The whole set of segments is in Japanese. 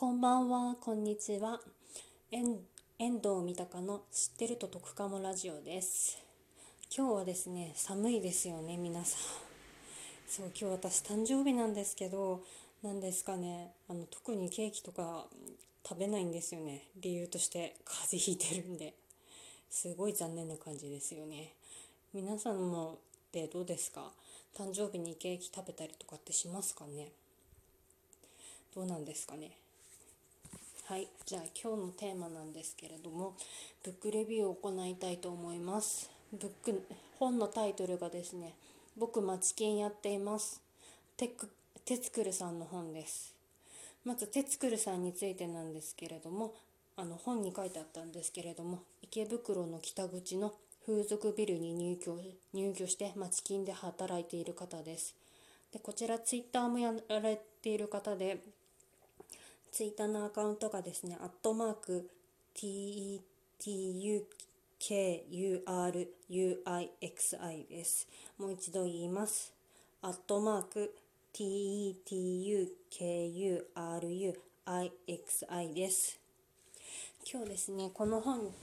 こんばんは、こんにちは。遠藤三鷹の知ってると得かもラジオです。今日はですね、寒いですよね、皆さん。そう、今日私誕生日なんですけど、なんですかね、あの特にケーキとか食べないんですよね。理由として風邪ひいてるんで。すごい残念な感じですよね。皆さんもってどうですか？誕生日にケーキ食べたりとかってしますかね？どうなんですかね？はい、じゃあ今日のテーマなんですけれども、ブックレビューを行いたいと思います。ブック本のタイトルがですね、僕マチキンやっています。テクテツクルさんの本です。まずテツクルさんについてなんですけれども、あの本に書いてあったんですけれども、池袋の北口の風俗ビルに入居入居してマチキンで働いている方です。でこちらツイッターもやられている方で、ツイッターのアカウントがですね、アットマーク TETUKURUIXI です。もう一度言います。アットマーク TETUKURUIXI です。今日ですね、この本、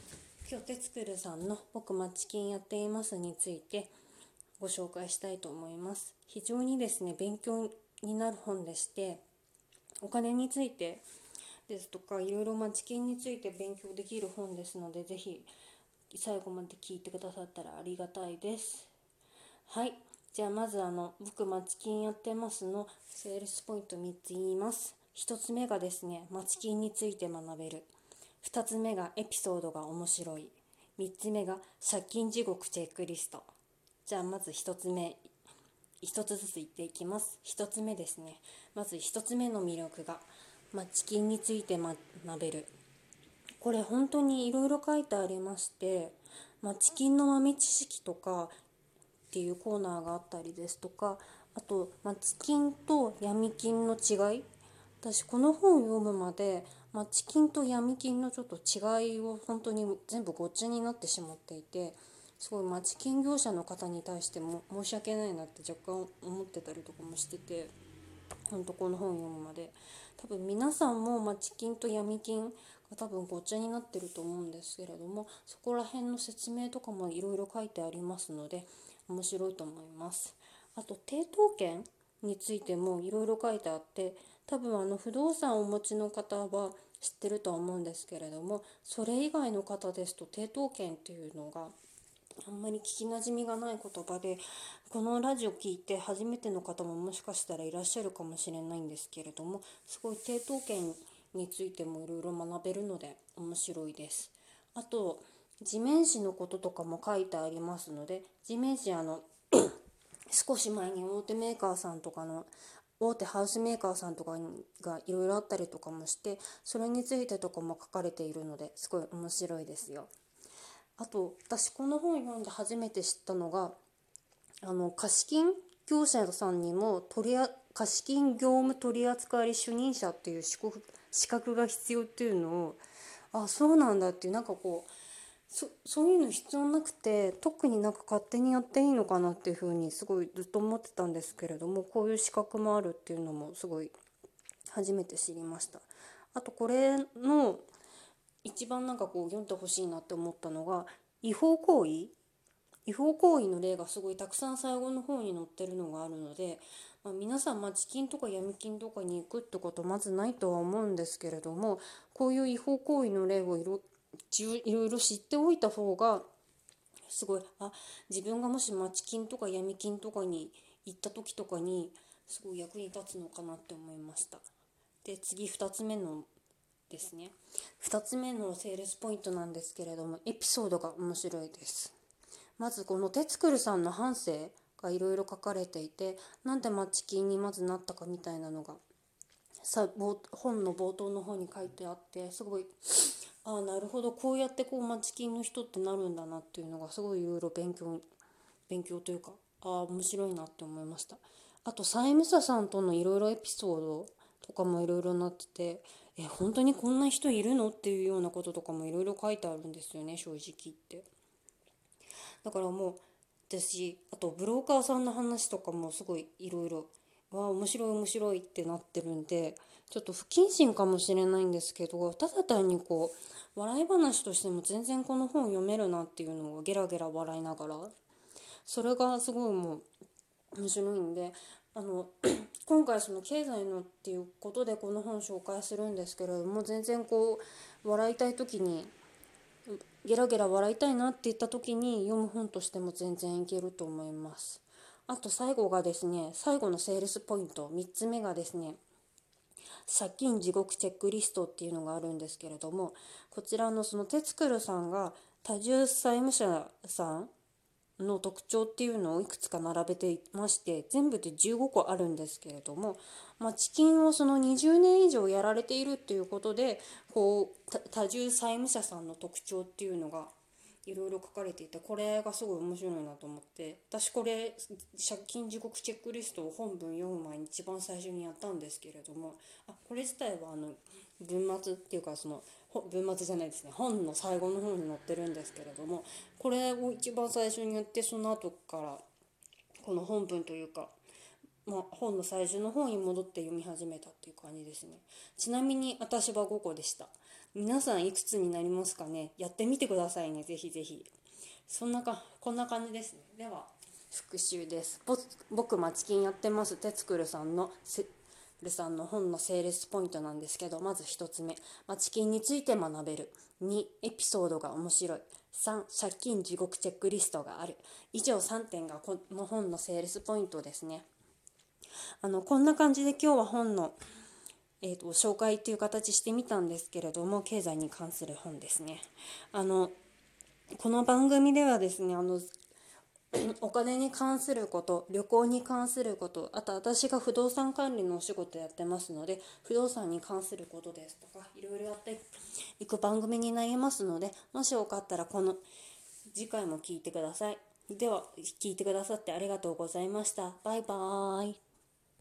今日テツさんの僕マチキンやっていますについてご紹介したいと思います。非常にですね、勉強になる本でして、お金についてですとかいろいろまあ知見について勉強できる本ですのでぜひ最後まで聞いてくださったらありがたいです。はい。じゃあまずあの僕マチキンやってますのセールスポイント3つ言います。1つ目がですねマチキンについて学べる。2つ目がエピソードが面白い。3つ目が借金地獄チェックリスト。じゃあまず1つ目。一つずつ言っていきます。一つ目ですね。まず一つ目の魅力が、まあ、チキンについて学べる。これ本当にいろいろ書いてありまして、まあ、チキンの豆知識とかっていうコーナーがあったりですとか、あと、まあ、チキンと闇金の違い。私この本を読むまで、まあ、チキンと闇金のちょっと違いを本当に全部ごっちゃになってしまっていて、すごいまあチキン業者の方に対しても申し訳ないなって若干思ってたりとかもしてて本当この本読むまで。多分皆さんもまあチキンと闇金が多分ごっちゃになってると思うんですけれどもそこら辺の説明とかもいろいろ書いてありますので面白いと思います。あと抵当権についてもいろいろ書いてあって多分あの不動産をお持ちの方は知ってるとは思うんですけれどもそれ以外の方ですと抵当権っていうのがあんまり聞きなじみがない言葉でこのラジオ聞いて初めての方ももしかしたらいらっしゃるかもしれないんですけれどもすごい抵当権についてもいろいろ学べるので面白いです。あと地面師のこととかも書いてありますので地面師あの 少し前に大手メーカーさんとかの大手ハウスメーカーさんとかがいろいろあったりとかもしてそれについてとかも書かれているのですごい面白いですよ。あと私この本読んで初めて知ったのがあの貸金業者さんにも取りあ貸金業務取扱主任者っていう資格資格が必要っていうのをあそうなんだっていうなんかこうそそういうの必要なくて特になんか勝手にやっていいのかなっていうふうにすごいずっと思ってたんですけれどもこういう資格もあるっていうのもすごい初めて知りました。あとこれの一番なんかこう読んでほしいなって思ったのが違法行為？違法行為の例がすごいたくさん最後の方に載ってるのがあるので、まあ、皆さんまあチキンとか闇金とかに行くってことまずないとは思うんですけれどもこういう違法行為の例をいろいろいろ知っておいた方がすごいあ自分がもしまあチキンとか闇金とかに行った時とかにすごい役に立つのかなって思いました。で次2つ目のですね2つ目のセールスポイントなんですけれどもエピソードが面白いです。まずこのテツクルさんの半生がいろいろ書かれていてなんでマッチキンにまずなったかみたいなのがさ本の冒頭の方に書いてあってすごいああなるほどこうやってこうマッチキンの人ってなるんだなっていうのがすごいいろいろ勉強勉強というかああ面白いなって思いました。あと債務者さんとのいろいろエピソードとかもいろいろなっててえ本当にこんな人いるの？っていうようなこととかもいろいろ書いてあるんですよね正直言って。だからもう私あとブローカーさんの話とかもすごいいろいろわあ面白い面白いってなってるんでちょっと不謹慎かもしれないんですけどただ単にこう笑い話としても全然この本読めるなっていうのをゲラゲラ笑いながらそれがすごいもう面白いんであの今回その経済のっていうことでこの本紹介するんですけれども全然こう笑いたい時にゲラゲラ笑いたいなって言った時に読む本としても全然いけると思います。あと最後がですね最後のセールスポイント3つ目がですね借金地獄チェックリストっていうのがあるんですけれどもこちらのそのテツクルさんが多重債務者さんの特徴っていうのをいくつか並べていまして全部で15個あるんですけれども、まあ、チキンをその20年以上やられているっていうことでこう多重債務者さんの特徴っていうのがいろいろ書かれていてこれがすごい面白いなと思って私これ借金地獄チェックリストを本文読む前に一番最初にやったんですけれどもあこれ自体はあの文末っていうかその文末じゃないですね。本の最後の方に載ってるんですけれどもこれを一番最初に言ってその後からこの本文というか、まあ、本の最初の方に戻って読み始めたっていう感じですね。ちなみに私は5個でした。皆さんいくつになりますかね？やってみてくださいね。ぜひぜひ。そんなかこんな感じですね。では復習です。僕マチキンやってます。テツクルさんのルさんの本のセールスポイントなんですけどまず1つ目。マチキンについて学べる。2エピソードが面白い。3借金地獄チェックリストがある。以上3点がこの本のセールスポイントですね。あのこんな感じで今日は本のえーと、紹介っていう形してみたんですけれども経済に関する本ですね。あのこの番組ではですねあの お金に関すること旅行に関することあと私が不動産管理のお仕事やってますので不動産に関することですとかいろいろやっていく番組になりますのでもしよかったらこの次回も聞いてください。では聞いてくださってありがとうございました。バイバーイ。